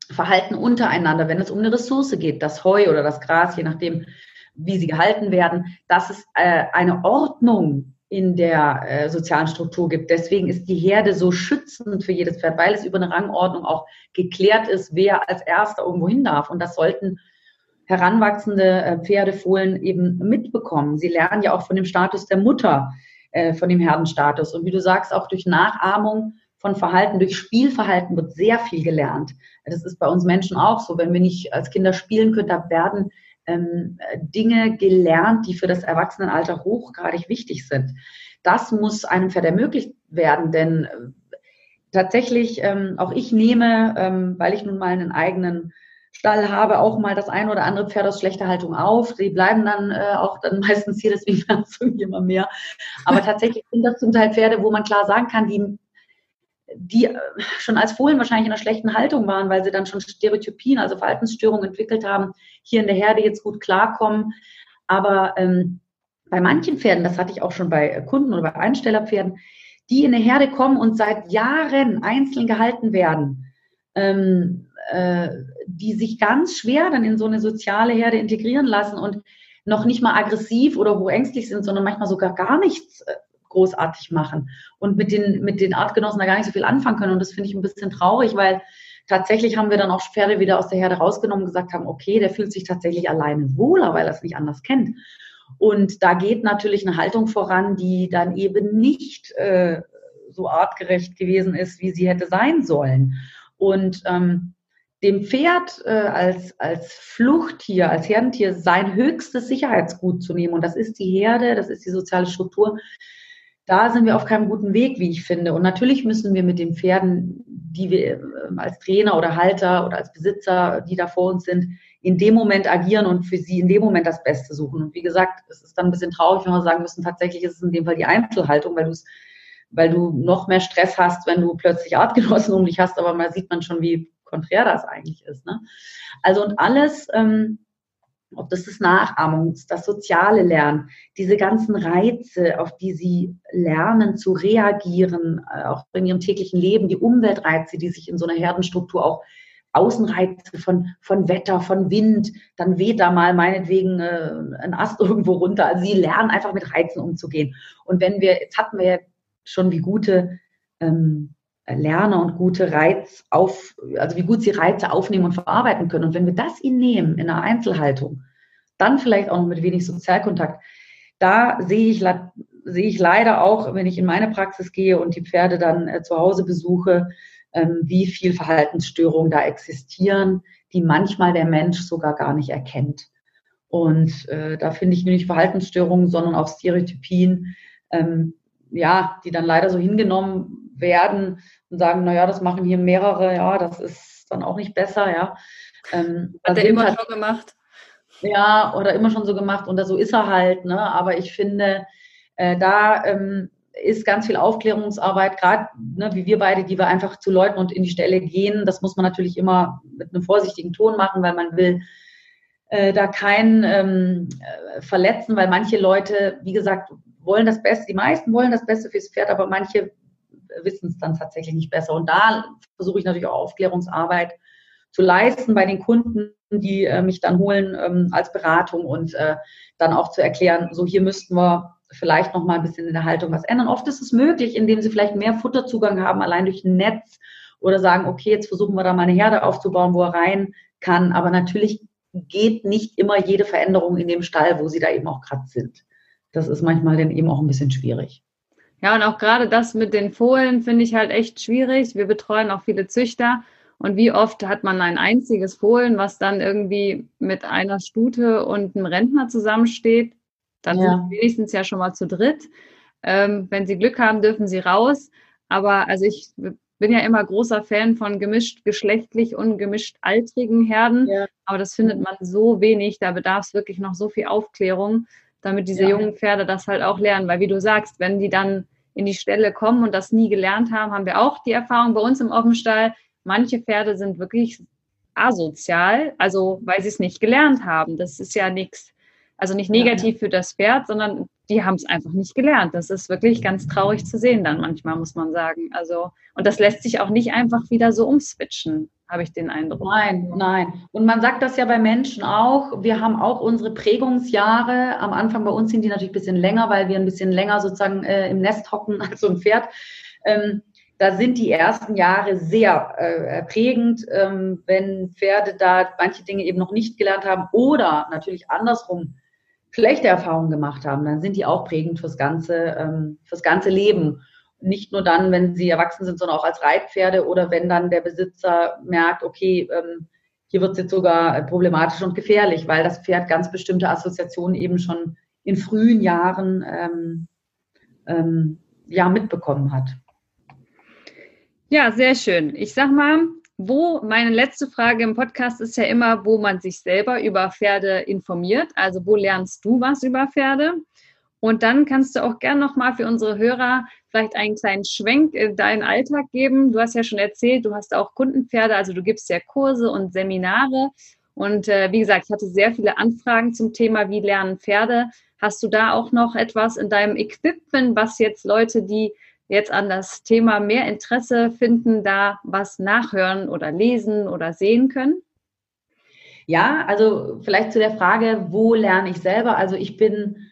Verhalten untereinander, wenn es um eine Ressource geht, das Heu oder das Gras, je nachdem, wie sie gehalten werden, dass es äh, eine Ordnung in der äh, sozialen Struktur gibt. Deswegen ist die Herde so schützend für jedes Pferd, weil es über eine Rangordnung auch geklärt ist, wer als Erster irgendwo hin darf. Und das sollten heranwachsende äh, Pferdefohlen eben mitbekommen. Sie lernen ja auch von dem Status der Mutter äh, von dem Herdenstatus. Und wie du sagst, auch durch Nachahmung von Verhalten, durch Spielverhalten wird sehr viel gelernt. Das ist bei uns Menschen auch so. Wenn wir nicht als Kinder spielen können, da werden ähm, Dinge gelernt, die für das Erwachsenenalter hochgradig wichtig sind. Das muss einem Pferd ermöglicht werden, denn äh, tatsächlich, ähm, auch ich nehme, ähm, weil ich nun mal einen eigenen Stall habe, auch mal das ein oder andere Pferd aus schlechter Haltung auf. Die bleiben dann äh, auch dann meistens hier, deswegen werden es irgendwie immer mehr. Aber tatsächlich sind das zum Teil Pferde, wo man klar sagen kann, die, die äh, schon als Fohlen wahrscheinlich in einer schlechten Haltung waren, weil sie dann schon Stereotypien, also Verhaltensstörungen entwickelt haben, hier in der Herde jetzt gut klarkommen. Aber ähm, bei manchen Pferden, das hatte ich auch schon bei Kunden oder bei Einstellerpferden, die in eine Herde kommen und seit Jahren einzeln gehalten werden, ähm, äh, die sich ganz schwer dann in so eine soziale Herde integrieren lassen und noch nicht mal aggressiv oder hochängstlich sind, sondern manchmal sogar gar nichts äh, großartig machen und mit den, mit den Artgenossen da gar nicht so viel anfangen können. Und das finde ich ein bisschen traurig, weil tatsächlich haben wir dann auch Pferde wieder aus der Herde rausgenommen und gesagt haben, okay, der fühlt sich tatsächlich alleine wohler, weil er es nicht anders kennt. Und da geht natürlich eine Haltung voran, die dann eben nicht äh, so artgerecht gewesen ist, wie sie hätte sein sollen. Und ähm, dem Pferd äh, als, als Fluchttier, als Herdentier sein höchstes Sicherheitsgut zu nehmen. Und das ist die Herde, das ist die soziale Struktur. Da sind wir auf keinem guten Weg, wie ich finde. Und natürlich müssen wir mit den Pferden, die wir äh, als Trainer oder Halter oder als Besitzer, die da vor uns sind, in dem Moment agieren und für sie in dem Moment das Beste suchen. Und wie gesagt, es ist dann ein bisschen traurig, wenn wir sagen müssen, tatsächlich ist es in dem Fall die Einzelhaltung, weil du es weil du noch mehr Stress hast, wenn du plötzlich Artgenossen um dich hast, aber man sieht man schon, wie konträr das eigentlich ist. Ne? Also und alles, ähm, ob das das Nachahmung, das soziale Lernen, diese ganzen Reize, auf die sie lernen zu reagieren, äh, auch in ihrem täglichen Leben, die Umweltreize, die sich in so einer Herdenstruktur auch Außenreize von, von Wetter, von Wind, dann weht da mal meinetwegen äh, ein Ast irgendwo runter. Also sie lernen einfach mit Reizen umzugehen. Und wenn wir, jetzt hatten wir ja schon, wie gute ähm, Lerner und gute Reiz auf, also wie gut sie Reize aufnehmen und verarbeiten können. Und wenn wir das ihnen nehmen in einer Einzelhaltung, dann vielleicht auch noch mit wenig Sozialkontakt, da sehe ich, sehe ich leider auch, wenn ich in meine Praxis gehe und die Pferde dann äh, zu Hause besuche, ähm, wie viel Verhaltensstörungen da existieren, die manchmal der Mensch sogar gar nicht erkennt. Und äh, da finde ich nicht Verhaltensstörungen, sondern auch Stereotypien, ähm, ja, die dann leider so hingenommen werden und sagen, naja, das machen hier mehrere, ja, das ist dann auch nicht besser, ja. Ähm, Hat er immer halt, schon gemacht? Ja, oder immer schon so gemacht und so ist er halt, ne? Aber ich finde, äh, da ähm, ist ganz viel Aufklärungsarbeit, gerade ne, wie wir beide, die wir einfach zu Leuten und in die Stelle gehen. Das muss man natürlich immer mit einem vorsichtigen Ton machen, weil man will äh, da keinen ähm, äh, verletzen, weil manche Leute, wie gesagt, wollen das Beste, die meisten wollen das Beste fürs Pferd, aber manche wissen es dann tatsächlich nicht besser. Und da versuche ich natürlich auch Aufklärungsarbeit zu leisten bei den Kunden, die äh, mich dann holen ähm, als Beratung und äh, dann auch zu erklären, so hier müssten wir vielleicht noch mal ein bisschen in der Haltung was ändern. Oft ist es möglich, indem sie vielleicht mehr Futterzugang haben, allein durch ein Netz oder sagen, okay, jetzt versuchen wir da mal eine Herde aufzubauen, wo er rein kann. Aber natürlich geht nicht immer jede Veränderung in dem Stall, wo sie da eben auch gerade sind. Das ist manchmal dann eben auch ein bisschen schwierig. Ja, und auch gerade das mit den Fohlen finde ich halt echt schwierig. Wir betreuen auch viele Züchter. Und wie oft hat man ein einziges Fohlen, was dann irgendwie mit einer Stute und einem Rentner zusammensteht? Dann ja. sind sie wenigstens ja schon mal zu dritt. Ähm, wenn sie Glück haben, dürfen sie raus. Aber also ich bin ja immer großer Fan von gemischt geschlechtlich und gemischt altrigen Herden. Ja. Aber das findet man so wenig. Da bedarf es wirklich noch so viel Aufklärung damit diese ja. jungen Pferde das halt auch lernen. Weil wie du sagst, wenn die dann in die Stelle kommen und das nie gelernt haben, haben wir auch die Erfahrung bei uns im Offenstall, manche Pferde sind wirklich asozial, also weil sie es nicht gelernt haben. Das ist ja nichts, also nicht negativ ja. für das Pferd, sondern die haben es einfach nicht gelernt. Das ist wirklich ganz traurig zu sehen dann manchmal, muss man sagen. Also, und das lässt sich auch nicht einfach wieder so umswitchen habe ich den Eindruck. Nein, nein. Und man sagt das ja bei Menschen auch. Wir haben auch unsere Prägungsjahre. Am Anfang bei uns sind die natürlich ein bisschen länger, weil wir ein bisschen länger sozusagen äh, im Nest hocken als so ein Pferd. Ähm, da sind die ersten Jahre sehr äh, prägend, ähm, wenn Pferde da manche Dinge eben noch nicht gelernt haben oder natürlich andersrum schlechte Erfahrungen gemacht haben, dann sind die auch prägend fürs ganze, ähm, fürs ganze Leben nicht nur dann, wenn sie erwachsen sind, sondern auch als Reitpferde oder wenn dann der Besitzer merkt, okay, ähm, hier wird es jetzt sogar problematisch und gefährlich, weil das Pferd ganz bestimmte Assoziationen eben schon in frühen Jahren ähm, ähm, ja, mitbekommen hat. Ja, sehr schön. Ich sag mal, wo meine letzte Frage im Podcast ist ja immer, wo man sich selber über Pferde informiert. Also wo lernst du was über Pferde? Und dann kannst du auch gerne nochmal für unsere Hörer vielleicht einen kleinen Schwenk in deinen Alltag geben. Du hast ja schon erzählt, du hast auch Kundenpferde, also du gibst ja Kurse und Seminare. Und äh, wie gesagt, ich hatte sehr viele Anfragen zum Thema, wie lernen Pferde. Hast du da auch noch etwas in deinem Equipment, was jetzt Leute, die jetzt an das Thema mehr Interesse finden, da was nachhören oder lesen oder sehen können? Ja, also vielleicht zu der Frage, wo lerne ich selber? Also ich bin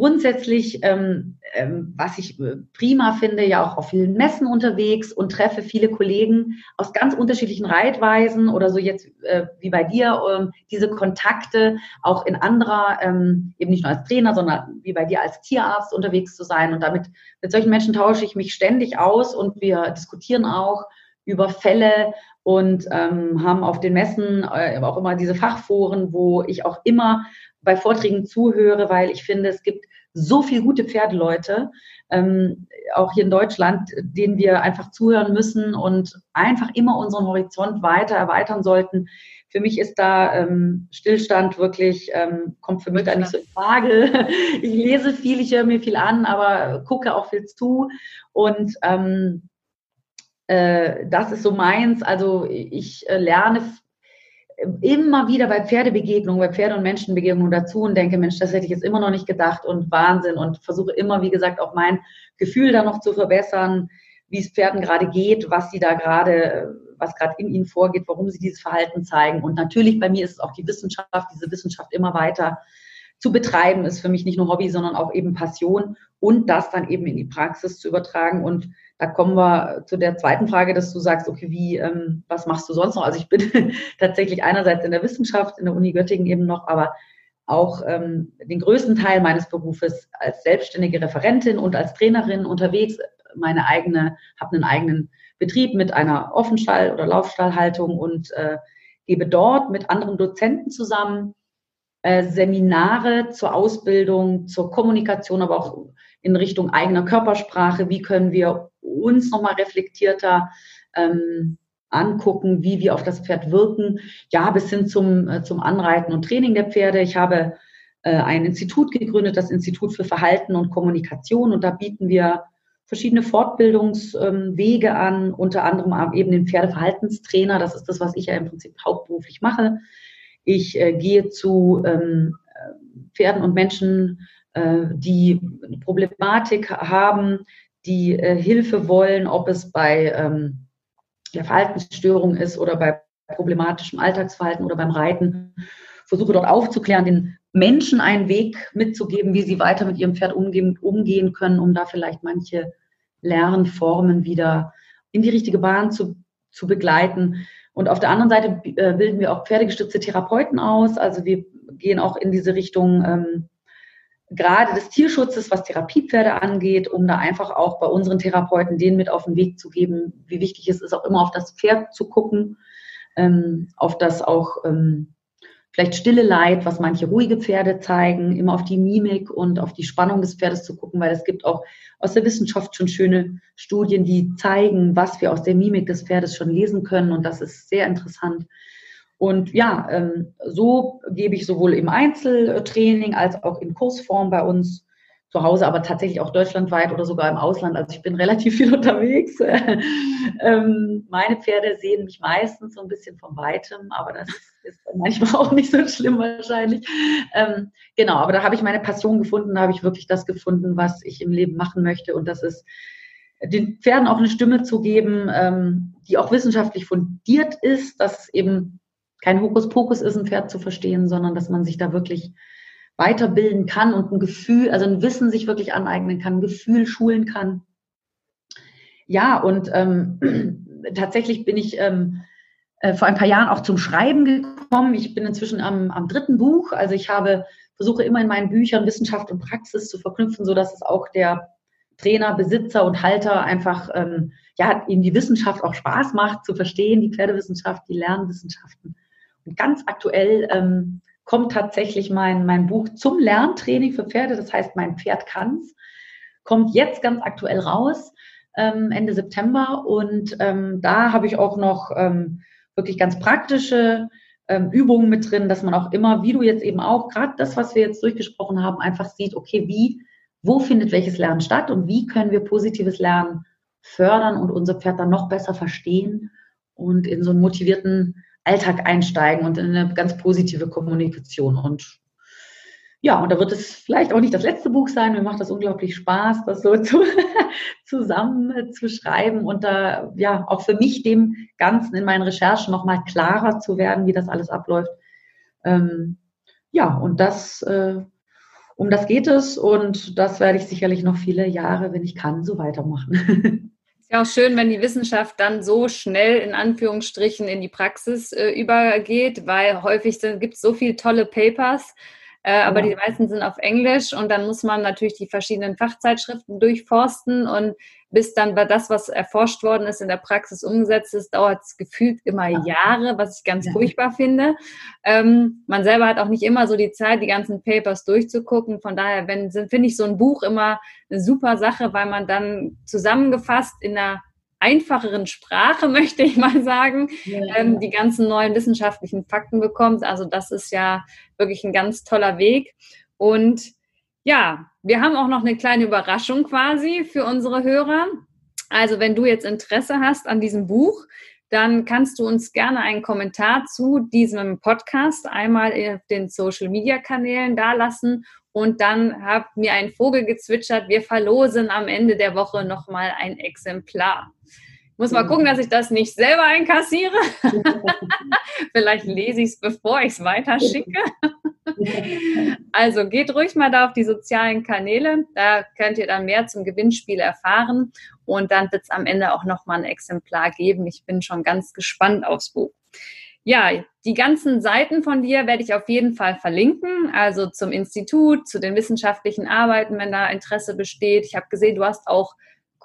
grundsätzlich, ähm, ähm, was ich äh, prima finde, ja auch auf vielen Messen unterwegs und treffe viele Kollegen aus ganz unterschiedlichen Reitweisen oder so jetzt äh, wie bei dir, ähm, diese Kontakte auch in anderer, ähm, eben nicht nur als Trainer, sondern wie bei dir als Tierarzt unterwegs zu sein. Und damit mit solchen Menschen tausche ich mich ständig aus und wir diskutieren auch über Fälle und ähm, haben auf den Messen äh, auch immer diese Fachforen, wo ich auch immer bei Vorträgen zuhöre, weil ich finde, es gibt so viele gute Pferdeleute, ähm, auch hier in Deutschland, denen wir einfach zuhören müssen und einfach immer unseren Horizont weiter erweitern sollten. Für mich ist da ähm, Stillstand wirklich, ähm, kommt für mich da nicht so in Frage. Ich lese viel, ich höre mir viel an, aber gucke auch viel zu. Und ähm, äh, das ist so meins. Also ich äh, lerne immer wieder bei Pferdebegegnungen, bei Pferde- und Menschenbegegnungen dazu und denke, Mensch, das hätte ich jetzt immer noch nicht gedacht und Wahnsinn und versuche immer, wie gesagt, auch mein Gefühl da noch zu verbessern, wie es Pferden gerade geht, was sie da gerade, was gerade in ihnen vorgeht, warum sie dieses Verhalten zeigen. Und natürlich bei mir ist es auch die Wissenschaft, diese Wissenschaft immer weiter zu betreiben, ist für mich nicht nur Hobby, sondern auch eben Passion und das dann eben in die Praxis zu übertragen und da kommen wir zu der zweiten Frage, dass du sagst, okay, wie, ähm, was machst du sonst noch? Also ich bin tatsächlich einerseits in der Wissenschaft, in der Uni Göttingen eben noch, aber auch ähm, den größten Teil meines Berufes als selbstständige Referentin und als Trainerin unterwegs. Meine eigene, habe einen eigenen Betrieb mit einer Offenstall- oder Laufstallhaltung und äh, gebe dort mit anderen Dozenten zusammen Seminare zur Ausbildung, zur Kommunikation, aber auch in Richtung eigener Körpersprache. Wie können wir uns nochmal reflektierter ähm, angucken, wie wir auf das Pferd wirken, ja, bis hin zum, äh, zum Anreiten und Training der Pferde. Ich habe äh, ein Institut gegründet, das Institut für Verhalten und Kommunikation, und da bieten wir verschiedene Fortbildungswege ähm, an, unter anderem eben den Pferdeverhaltenstrainer. Das ist das, was ich ja im Prinzip hauptberuflich mache. Ich äh, gehe zu ähm, Pferden und Menschen, äh, die eine Problematik haben, die äh, Hilfe wollen, ob es bei ähm, der Verhaltensstörung ist oder bei problematischem Alltagsverhalten oder beim Reiten. Versuche dort aufzuklären, den Menschen einen Weg mitzugeben, wie sie weiter mit ihrem Pferd umgehen, umgehen können, um da vielleicht manche Lernformen wieder in die richtige Bahn zu, zu begleiten. Und auf der anderen Seite äh, bilden wir auch pferdegestützte Therapeuten aus. Also wir gehen auch in diese Richtung ähm, gerade des Tierschutzes, was Therapiepferde angeht, um da einfach auch bei unseren Therapeuten denen mit auf den Weg zu geben, wie wichtig es ist, auch immer auf das Pferd zu gucken, ähm, auf das auch ähm, vielleicht stille Leid, was manche ruhige Pferde zeigen, immer auf die Mimik und auf die Spannung des Pferdes zu gucken, weil es gibt auch aus der Wissenschaft schon schöne Studien, die zeigen, was wir aus der Mimik des Pferdes schon lesen können und das ist sehr interessant. Und ja, ähm, so gebe ich sowohl im Einzeltraining als auch in Kursform bei uns zu Hause, aber tatsächlich auch deutschlandweit oder sogar im Ausland. Also ich bin relativ viel unterwegs. ähm, meine Pferde sehen mich meistens so ein bisschen von weitem, aber das ist manchmal auch nicht so schlimm wahrscheinlich. Ähm, genau, aber da habe ich meine Passion gefunden, da habe ich wirklich das gefunden, was ich im Leben machen möchte. Und das ist den Pferden auch eine Stimme zu geben, ähm, die auch wissenschaftlich fundiert ist, dass eben kein Hokuspokus ist, ein Pferd zu verstehen, sondern dass man sich da wirklich weiterbilden kann und ein Gefühl, also ein Wissen sich wirklich aneignen kann, ein Gefühl schulen kann. Ja, und ähm, tatsächlich bin ich ähm, äh, vor ein paar Jahren auch zum Schreiben gekommen. Ich bin inzwischen am, am dritten Buch. Also ich habe versuche immer in meinen Büchern Wissenschaft und Praxis zu verknüpfen, so dass es auch der Trainer, Besitzer und Halter einfach ähm, ja ihm die Wissenschaft auch Spaß macht zu verstehen, die Pferdewissenschaft, die Lernwissenschaften ganz aktuell ähm, kommt tatsächlich mein, mein Buch zum Lerntraining für Pferde, das heißt Mein Pferd kann's, kommt jetzt ganz aktuell raus, ähm, Ende September. Und ähm, da habe ich auch noch ähm, wirklich ganz praktische ähm, Übungen mit drin, dass man auch immer, wie du jetzt eben auch, gerade das, was wir jetzt durchgesprochen haben, einfach sieht, okay, wie, wo findet welches Lernen statt und wie können wir positives Lernen fördern und unser Pferd dann noch besser verstehen und in so einen motivierten Alltag einsteigen und in eine ganz positive Kommunikation. Und ja, und da wird es vielleicht auch nicht das letzte Buch sein. Mir macht das unglaublich Spaß, das so zu, zusammen zu schreiben und da ja auch für mich dem Ganzen in meinen Recherchen nochmal klarer zu werden, wie das alles abläuft. Ähm, ja, und das, äh, um das geht es und das werde ich sicherlich noch viele Jahre, wenn ich kann, so weitermachen. Ja auch schön, wenn die Wissenschaft dann so schnell in Anführungsstrichen in die Praxis äh, übergeht, weil häufig gibt es so viele tolle Papers, äh, aber ja. die meisten sind auf Englisch und dann muss man natürlich die verschiedenen Fachzeitschriften durchforsten und bis dann bei das, was erforscht worden ist, in der Praxis umgesetzt ist, dauert es gefühlt immer ja. Jahre, was ich ganz ja. furchtbar finde. Ähm, man selber hat auch nicht immer so die Zeit, die ganzen Papers durchzugucken. Von daher finde ich so ein Buch immer eine super Sache, weil man dann zusammengefasst in einer einfacheren Sprache, möchte ich mal sagen, ja. ähm, die ganzen neuen wissenschaftlichen Fakten bekommt. Also das ist ja wirklich ein ganz toller Weg. Und ja, wir haben auch noch eine kleine Überraschung quasi für unsere Hörer. Also wenn du jetzt Interesse hast an diesem Buch, dann kannst du uns gerne einen Kommentar zu diesem Podcast einmal auf den Social Media Kanälen dalassen und dann hat mir ein Vogel gezwitschert, wir verlosen am Ende der Woche nochmal ein Exemplar. Ich muss mal gucken, dass ich das nicht selber einkassiere. Vielleicht lese ich es, bevor ich es weiterschicke. also geht ruhig mal da auf die sozialen Kanäle. Da könnt ihr dann mehr zum Gewinnspiel erfahren. Und dann wird es am Ende auch nochmal ein Exemplar geben. Ich bin schon ganz gespannt aufs Buch. Ja, die ganzen Seiten von dir werde ich auf jeden Fall verlinken, also zum Institut, zu den wissenschaftlichen Arbeiten, wenn da Interesse besteht. Ich habe gesehen, du hast auch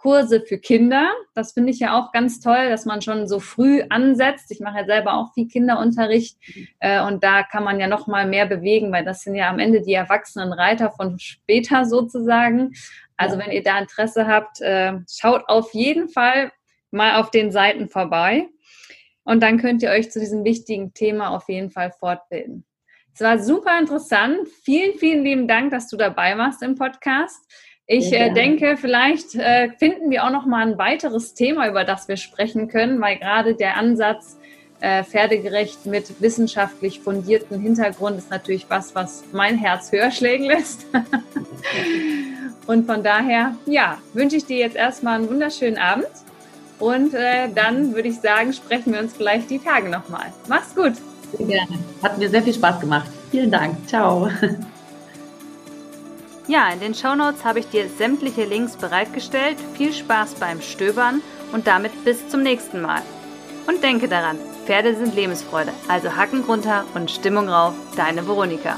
Kurse für Kinder. Das finde ich ja auch ganz toll, dass man schon so früh ansetzt. Ich mache ja selber auch viel Kinderunterricht äh, und da kann man ja noch mal mehr bewegen, weil das sind ja am Ende die erwachsenen Reiter von später sozusagen. Also wenn ihr da Interesse habt, äh, schaut auf jeden Fall mal auf den Seiten vorbei. Und dann könnt ihr euch zu diesem wichtigen Thema auf jeden Fall fortbilden. Es war super interessant. Vielen, vielen lieben Dank, dass du dabei warst im Podcast. Ich äh, denke, vielleicht äh, finden wir auch noch mal ein weiteres Thema, über das wir sprechen können, weil gerade der Ansatz äh, pferdegerecht mit wissenschaftlich fundierten Hintergrund ist natürlich was, was mein Herz höher schlägen lässt. Und von daher, ja, wünsche ich dir jetzt erstmal einen wunderschönen Abend und äh, dann würde ich sagen, sprechen wir uns vielleicht die Tage nochmal. Mach's gut. Sehr gerne. Hat mir sehr viel Spaß gemacht. Vielen Dank. Ciao. Ja, in den Shownotes habe ich dir sämtliche Links bereitgestellt. Viel Spaß beim Stöbern und damit bis zum nächsten Mal. Und denke daran, Pferde sind Lebensfreude, also Hacken runter und Stimmung rauf, deine Veronika.